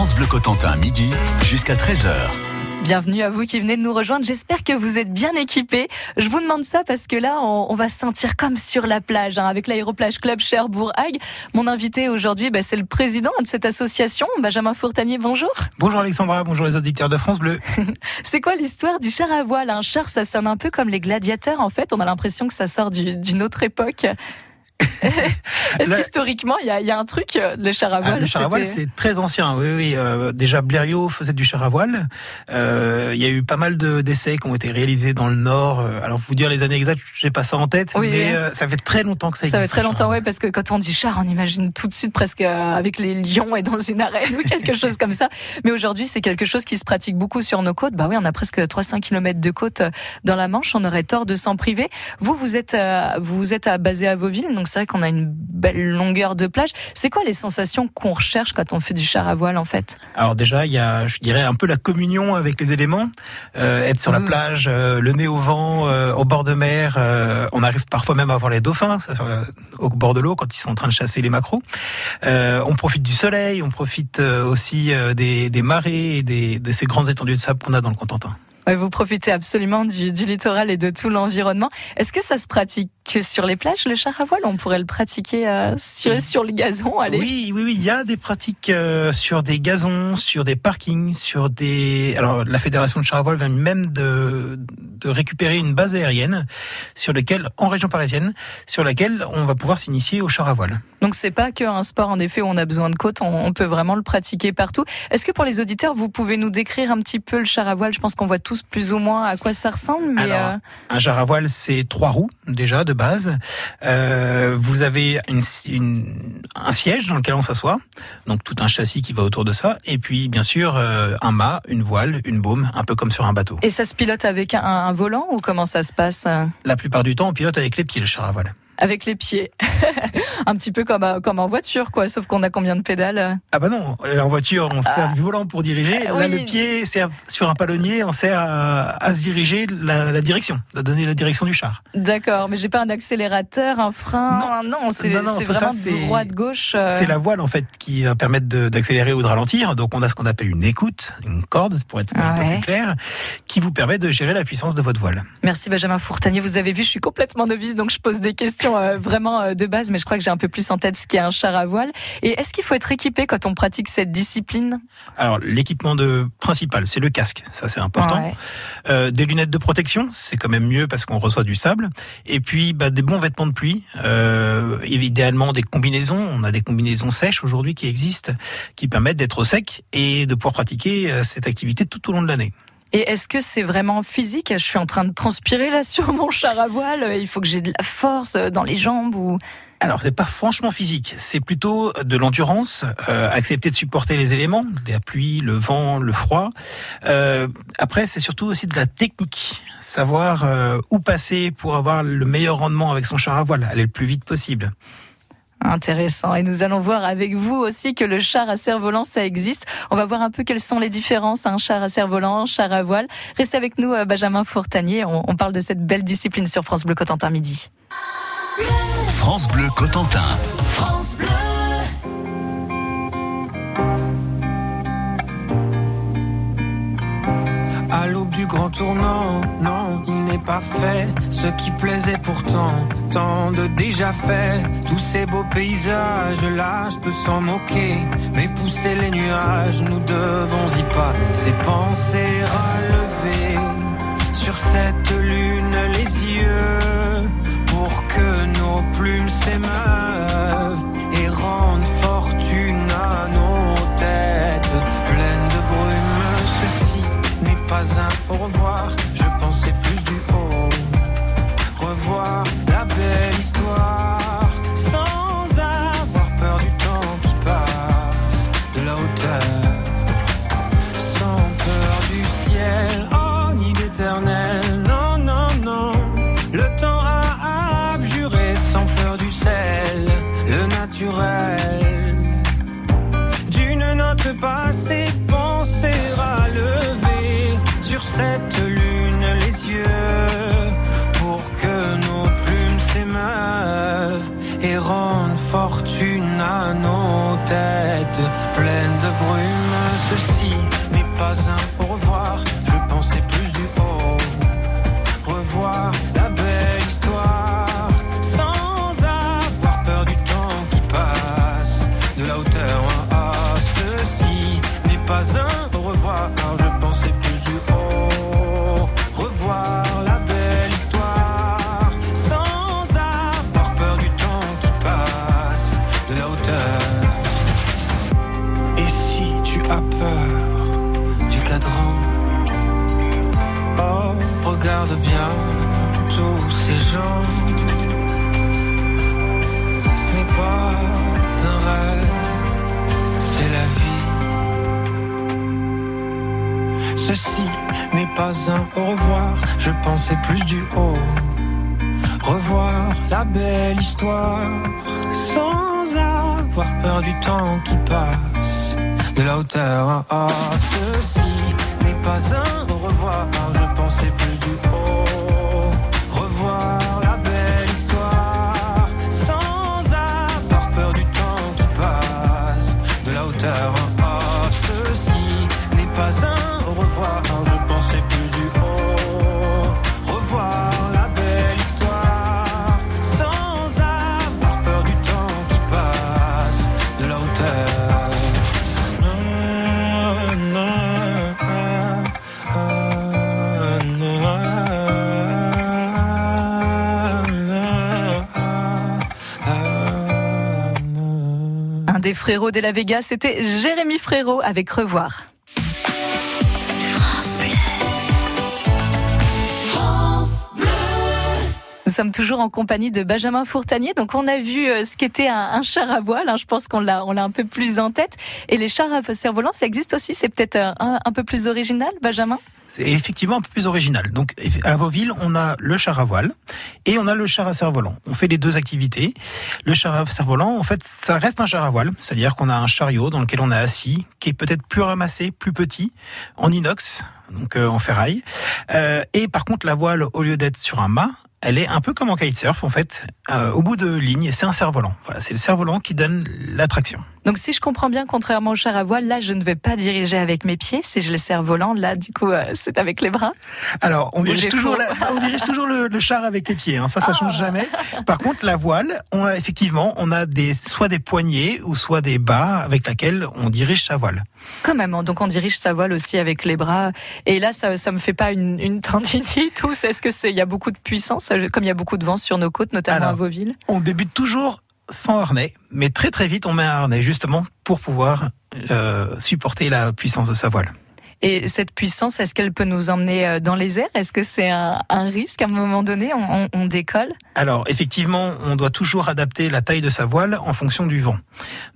France Bleu Cotentin, midi jusqu'à 13h. Bienvenue à vous qui venez de nous rejoindre. J'espère que vous êtes bien équipés. Je vous demande ça parce que là, on, va se sentir comme sur la plage hein, avec l'Aéroplage Club Cherbourg-Hague. Mon invité aujourd'hui, bah, c'est le président de cette association, Benjamin Fourtanier. Bonjour. Bonjour Alexandra, bonjour les auditeurs de France Bleu. c'est quoi l'histoire du char à voile? Un char, ça sonne un peu comme les gladiateurs. En fait, on a l'impression que ça sort d'une autre époque. Est-ce qu'historiquement, il y, a un truc, euh, le char à ah, voile Le char à voile, c'est très ancien. Oui, oui. Euh, déjà, Blériot faisait du char à voile. Euh, il y a eu pas mal d'essais qui ont été réalisés dans le Nord. Alors, vous dire les années exactes, je n'ai pas ça en tête, mais ça fait très longtemps que ça existe. Ça fait très longtemps, oui, parce que quand on dit char, on imagine tout de suite presque avec les lions et dans une arène ou quelque chose comme ça. Mais aujourd'hui, c'est quelque chose qui se pratique beaucoup sur nos côtes. Bah oui, on a presque 300 km de côte dans la Manche. On aurait tort de s'en priver. Vous, vous êtes, vous êtes basé à Vauville, donc c'est vrai qu'on a une belle longueur de plage. C'est quoi les sensations qu'on recherche quand on fait du char à voile en fait? Alors déjà, il y a, je dirais, un peu la communion avec les éléments. Euh, être sur la mmh. plage, euh, le nez au vent, euh, au bord de mer. on arrive parfois même à voir les dauphins au bord de l'eau quand ils sont en train de chasser les macros. on profite du soleil, on profite aussi des, marées et de ces grandes étendues de sable qu'on a dans le Contentin. Vous profitez absolument du, littoral et de tout l'environnement. Est-ce que ça se pratique que sur les plages, le char à voile On pourrait le pratiquer euh, sur, sur, le gazon allez. Oui, oui, oui. Il y a des pratiques euh, sur des gazons, sur des parkings, sur des. Alors, la fédération de char à voile vient même de, de récupérer une base aérienne sur laquelle, en région parisienne, sur laquelle on va pouvoir s'initier au char à voile. Donc, c'est pas qu'un sport en effet où on a besoin de côte. On, on peut vraiment le pratiquer partout. Est-ce que pour les auditeurs, vous pouvez nous décrire un petit peu le char à voile? Je pense qu'on voit tous plus ou moins à quoi ça ressemble. Mais euh, Un char à voile, c'est trois roues déjà de base. Euh, vous avez une, un siège dans lequel on s'assoit, donc tout un châssis qui va autour de ça, et puis bien sûr euh, un mât, une voile, une baume, un peu comme sur un bateau. Et ça se pilote avec un, un volant ou comment ça se passe? La plupart du temps, on pilote avec les pieds le char à voile avec les pieds. un petit peu comme, comme en voiture, quoi, sauf qu'on a combien de pédales Ah bah non, en voiture, on sert ah. du volant pour diriger. Là, le pied sert sur un palonnier, on sert à, se diriger la, direction, à donner la direction du char. D'accord, mais j'ai pas un accélérateur, un frein. Non, non c'est vraiment de droite, gauche. Euh. C'est la voile en fait qui va permettre d'accélérer ou de ralentir. Donc on a ce qu'on appelle une écoute, une corde, pour être un peu plus clair, qui vous permet de gérer la puissance de votre voile. Merci Benjamin Fourtanier. Vous avez vu, je suis complètement novice, donc je pose des questions euh, vraiment euh, de base, mais je crois que j'ai un peu plus en tête ce qu'est un char à voile. Et est-ce qu'il faut être équipé quand on pratique cette discipline? Alors, l'équipement de principal, c'est le casque, ça c'est important. Euh, des lunettes de protection, c'est quand même mieux parce qu'on reçoit du sable. Et puis, bah, des bons vêtements de pluie, euh, idéalement des combinaisons. On a des combinaisons sèches aujourd'hui qui existent, qui permettent d'être au sec et de pouvoir pratiquer cette activité tout au long de l'année. Et est-ce que c'est vraiment physique? Je suis en train de transpirer là sur mon char à voile. Il faut que j'ai de la force dans les jambes ou alors, c'est pas franchement physique, c'est plutôt de l'endurance, euh, accepter de supporter les éléments, la pluie, le vent, le froid. Euh, après, c'est surtout aussi de la technique, savoir euh, où passer pour avoir le meilleur rendement avec son char à voile, aller le plus vite possible. Intéressant. Et nous allons voir avec vous aussi que le char à cerf-volant, ça existe. On va voir un peu quelles sont les différences, un char à cerf-volant, char à voile. Restez avec nous, euh, Benjamin Fourtanier. On, on parle de cette belle discipline sur France Bleu Cotentin midi. France Bleu Cotentin. France Bleu. À l'aube du grand tournant, non, il n'est pas fait ce qui plaisait pourtant, tant de déjà fait. Tous ces beaux paysages là, je peux s'en moquer, mais pousser les nuages, nous devons y pas. Ces pensées relever sur cette lune les yeux pour que nos plumes s'émeuvent pas un au revoir, têtes pleines de brume Ceci n'est pas un au revoir, je pensais plus du haut Revoir la belle histoire sans avoir peur du temps qui passe de la hauteur. Ah, ah, ceci n'est pas un au revoir, je pensais plus du haut. Frérots de la Vega, c'était Jérémy Frérot avec Revoir. Nous sommes toujours en compagnie de Benjamin Fourtanier. Donc, on a vu euh, ce qu'était un, un char à voile. hein. Je pense qu'on l'a, on l'a un peu plus en tête. Et les chars à cerf-volant, ça existe aussi. C'est peut-être euh, un, un peu plus original, Benjamin? C'est effectivement un peu plus original. Donc à Vauville, on a le char à voile et on a le char à cerf-volant. On fait les deux activités. Le char à cerf-volant, en fait, ça reste un char à voile, c'est-à-dire qu'on a un chariot dans lequel on est assis, qui est peut-être plus ramassé, plus petit, en inox, donc euh, en ferraille. Euh, et par contre, la voile, au lieu d'être sur un mât, elle est un peu comme en kitesurf en fait, euh, au bout de ligne, c'est un cerf-volant. Voilà, c'est le cerf-volant qui donne l'attraction. Donc, si je comprends bien, contrairement au char à voile, là, je ne vais pas diriger avec mes pieds. Si je le cerf-volant, là, du coup, euh, c'est avec les bras. Alors, on dirige toujours, faux. la- on dirige toujours le, le char avec les pieds. Hein. Ça, ça change jamais. Par contre, la voile, on a effectivement, on a des soit des poignées ou soit des bas avec laquelle on dirige sa voile. Quand même, hein. donc on dirige sa voile aussi avec les bras. Et là, ça, ça me fait pas une, une tendinite ou c'est- est-ce que c'est, il y a beaucoup de puissance, comme il y a beaucoup de vent sur nos côtes, notamment Alors, à Vauville? On débute toujours sans harnais, mais très très vite on met un harnais justement pour pouvoir euh, supporter la puissance de sa voile. Et cette puissance, est-ce qu'elle peut nous emmener euh, dans les airs? Est-ce que c'est un, un risque à un moment donné? On, on- on décolle? Alors effectivement, on doit toujours adapter la taille de sa voile en fonction du vent.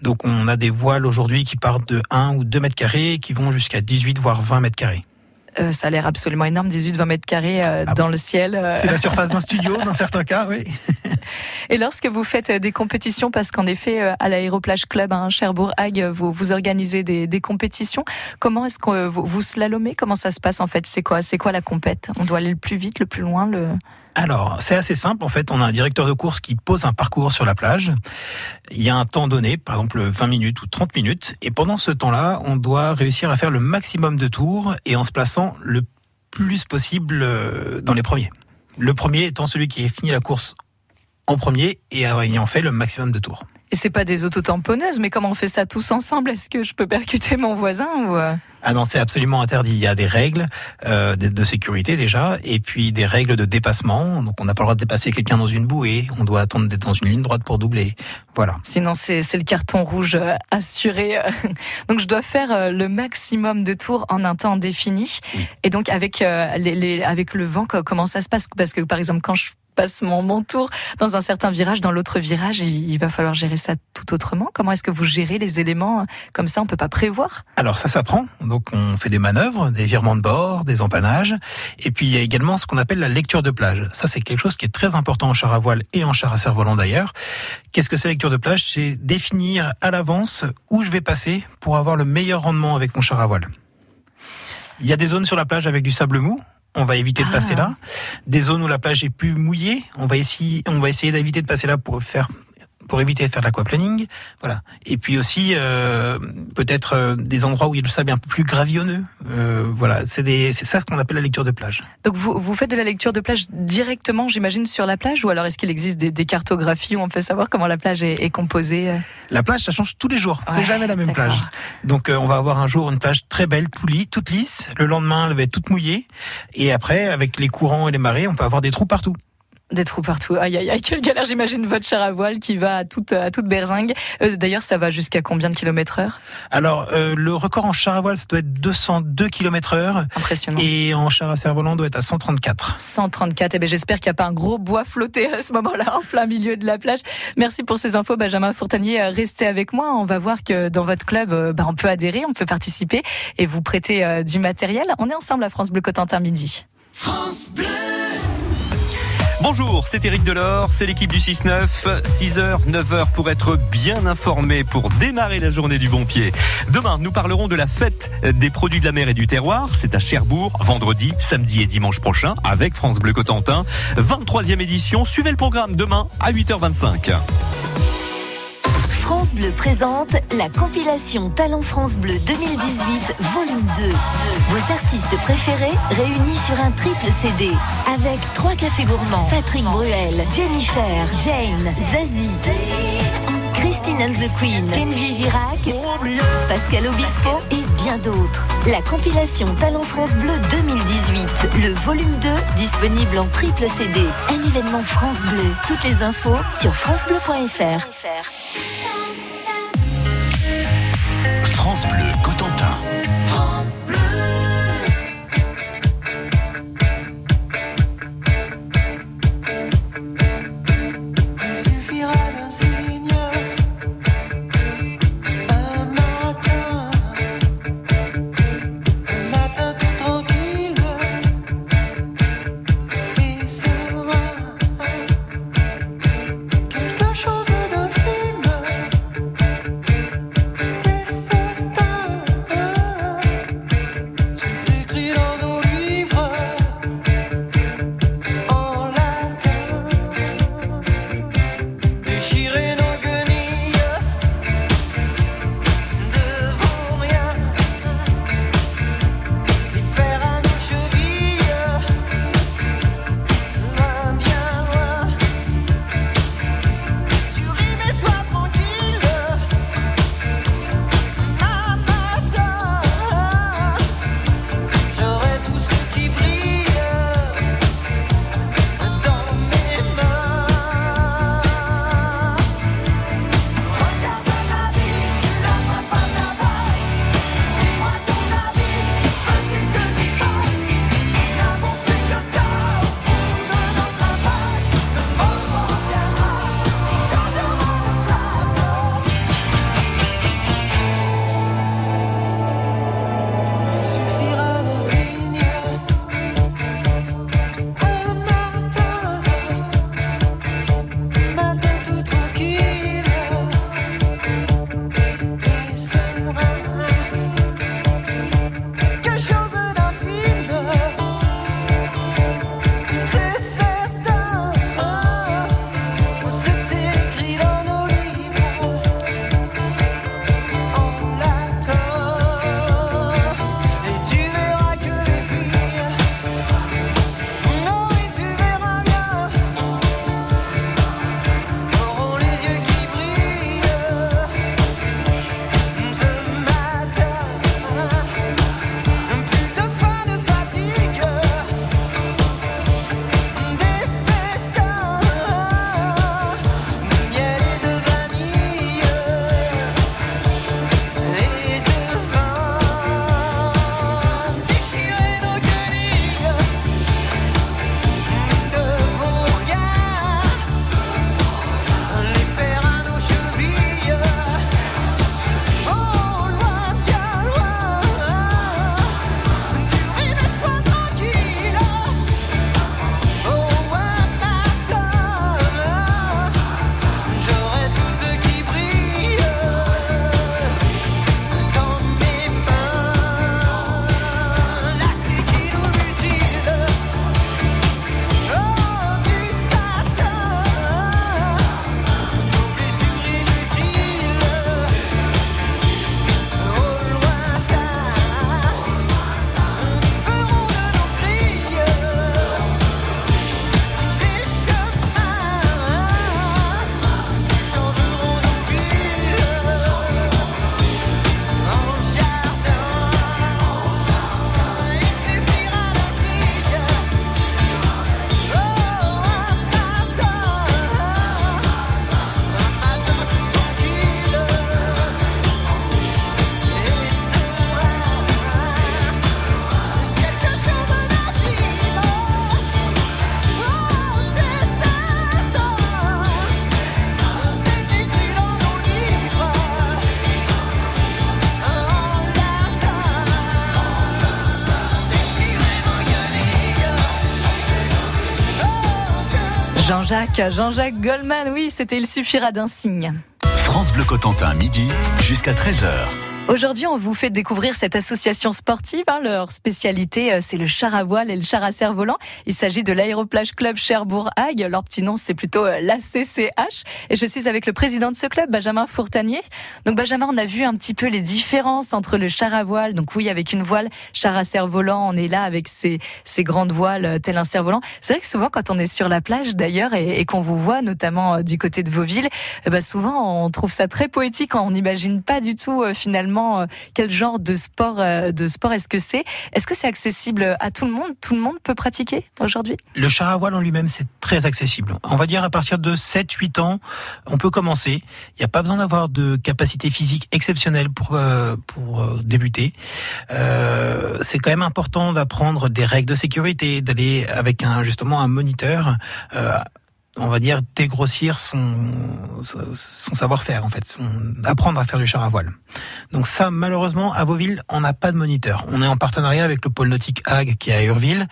Donc on a des voiles aujourd'hui qui partent de 1 ou 2 mètres carrés, qui vont jusqu'à 18 voire 20 mètres carrés. Euh, Ça a l'air absolument énorme, 18-20 mètres carrés euh, Ah dans le ciel. euh. C'est la surface d'un studio dans certains cas, oui. Et lorsque vous faites euh, des compétitions, parce qu'en effet, euh, à l'Aéroplage Club à Cherbourg-Hague, vous, organisez des, compétitions. Comment est-ce que euh, vous, vous slalomez? Comment ça se passe en fait? C'est quoi quoi la compète? On doit aller le plus vite, le plus loin. Alors, c'est assez simple. En fait, on a un directeur de course qui pose un parcours sur la plage. Il y a un temps donné, par exemple 20 minutes ou 30 minutes. Et pendant ce temps-là, on doit réussir à faire le maximum de tours et en se plaçant le plus possible dans les premiers. Le premier étant celui qui a fini la course en premier et ayant fait le maximum de tours. Et c'est pas des autotamponneuses, mais comment on fait ça tous ensemble? Est-ce que je peux percuter mon voisin ou euh, Ah non, c'est absolument interdit. Il y a des règles euh, de, sécurité déjà, et puis des règles de dépassement. Donc on n'a pas le droit de dépasser quelqu'un dans une bouée. On doit attendre d'être dans une ligne droite pour doubler. Voilà. Sinon, c'est le carton rouge euh, assuré. Donc, je dois faire le maximum de tours en un temps défini. Oui. Et donc, avec, euh, les, les- avec le vent, co- comment ça se passe? Parce que, par exemple, quand je passe mon, tour dans un certain virage, dans l'autre virage, il, va falloir gérer ça tout autrement. Comment est-ce que vous gérez les éléments euh, comme ça On peut pas prévoir? Alors ça s'apprend. Donc on fait des manœuvres, des virements de bord, des empannages, et puis il y a également ce qu'on appelle la lecture de plage. Ça c'est quelque chose qui est très important en char à voile et en char à cerf-volant d'ailleurs. Qu'est-ce que c'est lecture de plage? C'est définir à l'avance où je vais passer pour avoir le meilleur rendement avec mon char à voile. Il y a des zones sur la plage avec du sable mou. On va éviter de Ah. passer là. Des zones où la plage est plus mouillée. On va essayer, on va essayer d'éviter de passer là pour faire pour éviter de faire de l'aquaplaning. Voilà. Et puis aussi euh, peut-être euh, des endroits où il y a le sable un peu plus gravillonneux. Euh, voilà, c'est des, c'est ça ce qu'on appelle la lecture de plage. Donc vous, vous faites de la lecture de plage directement, j'imagine, sur la plage, ou alors est-ce qu'il existe des, des cartographies où on peut savoir comment la plage est, est composée euh La plage, ça change tous les jours. Ouais, c'est jamais la même plage. Donc euh, on va avoir un jour une plage très belle, toute lisse. Le lendemain, elle va être toute mouillée. Et après, avec les courants et les marées, on peut avoir des trous partout. Des trous partout. Aïe, aïe, aïe, quelle galère. J'imagine votre char à voile qui va à toute, à toute berzingue. Euh, D'ailleurs, ça va jusqu'à combien de kilomètres heure? Alors euh, le record en char à voile, ça doit être 202 km heure. Impressionnant. Et en char à cerf-volant, doit être à 134. 134. Eh ben, j'espère qu'il n'y a pas un gros bois flotté à ce moment-là, en plein milieu de la plage. Merci pour ces infos, Benjamin Fourtanier. Euh, Restez avec moi. On va voir que dans votre club, ben, on peut adhérer, on peut participer et vous prêter euh, du matériel. On est ensemble à France Bleu Cotentin midi. Bonjour, c'est Eric Delors, c'est l'équipe du 6-9, 6h, 9h pour être bien informé, pour démarrer la journée du bon pied. Demain, nous parlerons de la fête des produits de la mer et du terroir. C'est à Cherbourg, vendredi, samedi et dimanche prochain, avec France Bleu Cotentin. 23e édition, suivez le programme demain à 8h25. France Bleu présente la compilation Talent France Bleu 2018 volume 2. Vos artistes préférés réunis sur un triple CD avec trois cafés gourmands Patrick Bruel, Jennifer, Jane, Zazie. Christine and the Queen, Kenji Girac, Pascal Obispo et bien d'autres. La compilation Talent France Bleu 2018, le volume 2, disponible en triple CD. Un événement France Bleu. Toutes les infos sur francebleu.fr. France Bleu Jean-Jacques, Jean-Jacques Goldman, oui, c'était Il suffira d'un signe. France Bleu Cotentin, midi jusqu'à 13h. Aujourd'hui, on vous fait découvrir cette association sportive. hein. Leur spécialité, euh, c'est le char à voile et le char à cerf-volant. Il s'agit de l'Aéroplage Club Cherbourg-Hague. Leur petit nom, c'est plutôt euh, l'ACCH. Et je suis avec le président de ce club, Benjamin Fourtanier. Donc, Benjamin, on a vu un petit peu les différences entre le char à voile. Donc, oui, avec une voile, char à cerf-volant, on est là avec ces, ces grandes voiles, euh, tel un cerf-volant. C'est vrai que souvent, quand on est sur la plage, d'ailleurs, et, qu'on vous voit, notamment du côté de Vauville, eh ben, souvent, on trouve ça très poétique. On n'imagine pas du tout, finalement, euh, quel genre de sport, euh, de sport est-ce que c'est? Est-ce que c'est accessible à tout le monde? Tout le monde peut pratiquer aujourd'hui? Le char à voile en lui-même, c'est très accessible. On va dire à partir de 7-8 ans, on peut commencer. Il n'y a pas besoin d'avoir de capacité physique exceptionnelle pour, euh, pour débuter. C'est quand même important d'apprendre des règles de sécurité, d'aller avec un, justement un moniteur. On va dire dégrossir son, son savoir-faire en fait, son- apprendre à faire du char à voile. Donc ça, malheureusement, à Vauville, on n'a pas de moniteur. On est en partenariat avec le pôle nautique Hague qui est à Urville,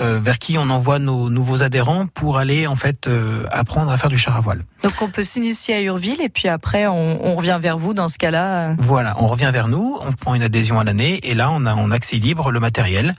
euh, vers qui on envoie nos nouveaux adhérents pour aller en fait euh, apprendre à faire du char à voile. Donc on peut s'initier à Urville et puis après on, on revient vers vous dans ce cas-là. Voilà, on revient vers nous, on prend une adhésion à l'année et là on a en accès libre le matériel.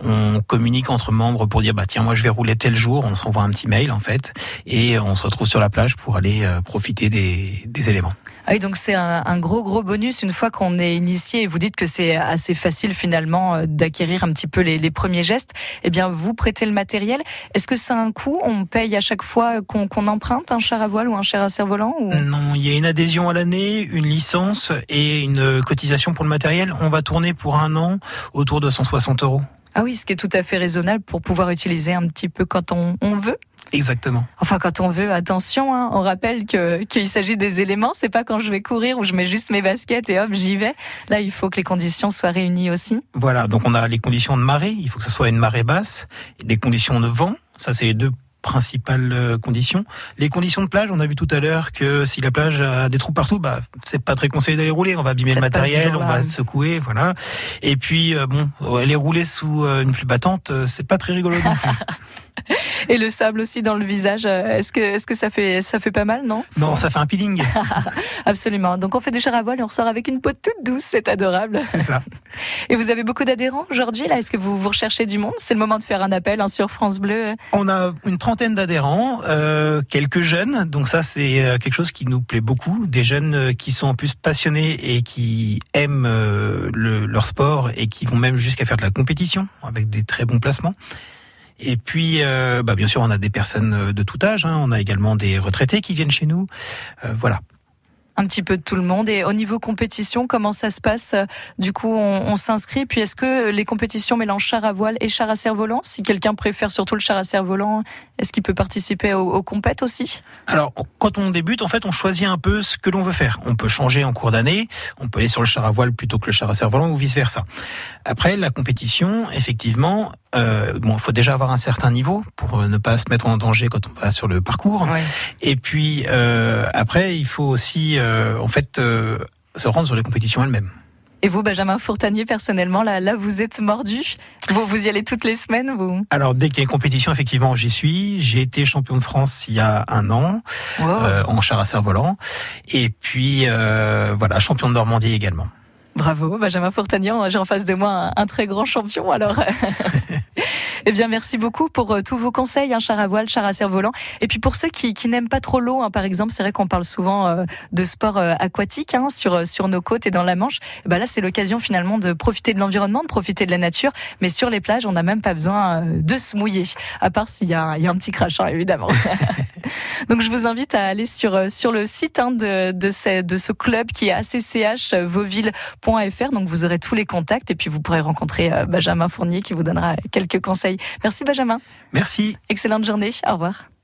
On communique entre membres pour dire bah tiens moi je vais rouler tel jour, on s'envoie un petit mail en fait et on se retrouve sur la plage pour aller euh, profiter des, des éléments. Ah oui, donc c'est un, un gros gros bonus une fois qu'on est initié et vous dites que c'est assez facile finalement euh, d'acquérir un petit peu les, les premiers gestes. Eh bien vous prêtez le matériel. Est-ce que a un coût? On paye à chaque fois qu'on qu'on emprunte un char à voile ou un char à cerf-volant ou... Non, il y a une adhésion à l'année, une licence et une cotisation pour le matériel. On va tourner pour un an autour de 160 euros. Ah oui, ce qui est tout à fait raisonnable pour pouvoir utiliser un petit peu quand on, on veut. Exactement. Enfin, quand on veut, attention, hein, on rappelle que qu'il s'agit des éléments. C'est pas quand je vais courir où je mets juste mes baskets et hop, j'y vais. Là, il faut que les conditions soient réunies aussi. Voilà, donc on a les conditions de marée, il faut que ce soit une marée basse, les conditions de vent, ça c'est les deux principales euh, conditions. Les conditions de plage, on a vu tout à l'heure que si la plage a des trous partout, bah c'est pas très conseillé d'aller rouler, on va abîmer le Peut-être matériel, on va secouer, voilà. Et puis euh, bon, aller rouler sous euh, une pluie battante, euh, c'est pas très rigolo. Et le sable aussi dans le visage. euh, Est-ce que est-ce que ça fait ça fait pas mal, non? Non, ça fait un peeling, Absolument. Donc on fait du char à voile et on ressort avec une peau toute douce. C'est adorable. c'est ça. Et vous avez beaucoup d'adhérents aujourd'hui. Là, est-ce que vous vous recherchez du monde? C'est le moment de faire un appel hein, sur France Bleu. On a une trentaine d'adhérents, euh, quelques jeunes, donc ça c'est euh, quelque chose qui nous plaît beaucoup, des jeunes qui sont en plus passionnés et qui aiment euh, le- leur sport et qui vont même jusqu'à faire de la compétition avec des très bons placements. Et puis, euh, bah, bien sûr, on a des personnes euh, de tout âge, hein, on a également des retraités qui viennent chez nous, Euh, voilà. un petit peu de tout le monde. Et au niveau compétition, comment ça se passe Du coup, on, on s'inscrit? Puis est-ce que les compétitions mélangent char à voile et char à cerf-volant Si quelqu'un préfère surtout le char à cerf-volant, est-ce qu'il peut participer aux, aux compètes aussi? Alors, quand on débute, en fait, on choisit un peu ce que l'on veut faire. On peut changer en cours d'année, on peut aller sur le char à voile plutôt que le char à cerf-volant ou vice-versa. Après, la compétition, effectivement, euh, bon, il faut déjà avoir un certain niveau pour euh, ne pas se mettre en danger quand on va sur le parcours. Ouais. Et puis, euh, après, il faut aussi, euh, en fait, euh, se rendre sur les compétitions elles-mêmes. Et vous, Benjamin Fourtanier, personnellement, là, là vous êtes mordu vous, vous y allez toutes les semaines vous Alors, dès qu'il y a une compétition, effectivement, j'y suis. J'ai été champion de France il y a un an Wow. euh, en char à cerf-volant. Et puis, euh, voilà, champion de Normandie également. Bravo, Benjamin Fourtanier. J'ai en face de moi un, un très grand champion. Alors, eh bien, merci beaucoup pour euh, tous vos conseils, hein, char à voile, char à cerf-volant. Et puis pour ceux qui, qui n'aiment pas trop l'eau, hein, par exemple, c'est vrai qu'on parle souvent euh, de sport euh, aquatique hein, sur euh, sur nos côtes et dans la Manche. Eh ben là, c'est l'occasion finalement de profiter de l'environnement, de profiter de la nature. Mais sur les plages, on n'a même pas besoin de se mouiller, à part s'il y a, il y a un petit crachin, évidemment. Donc je vous invite à aller sur euh, sur le site hein, de de ce, de ce club qui est ACCH Vauville.fr. Donc vous aurez tous les contacts et puis vous pourrez rencontrer euh, Benjamin Fournier qui vous donnera quelques conseils. Merci Benjamin. Merci. Excellente journée. Au revoir.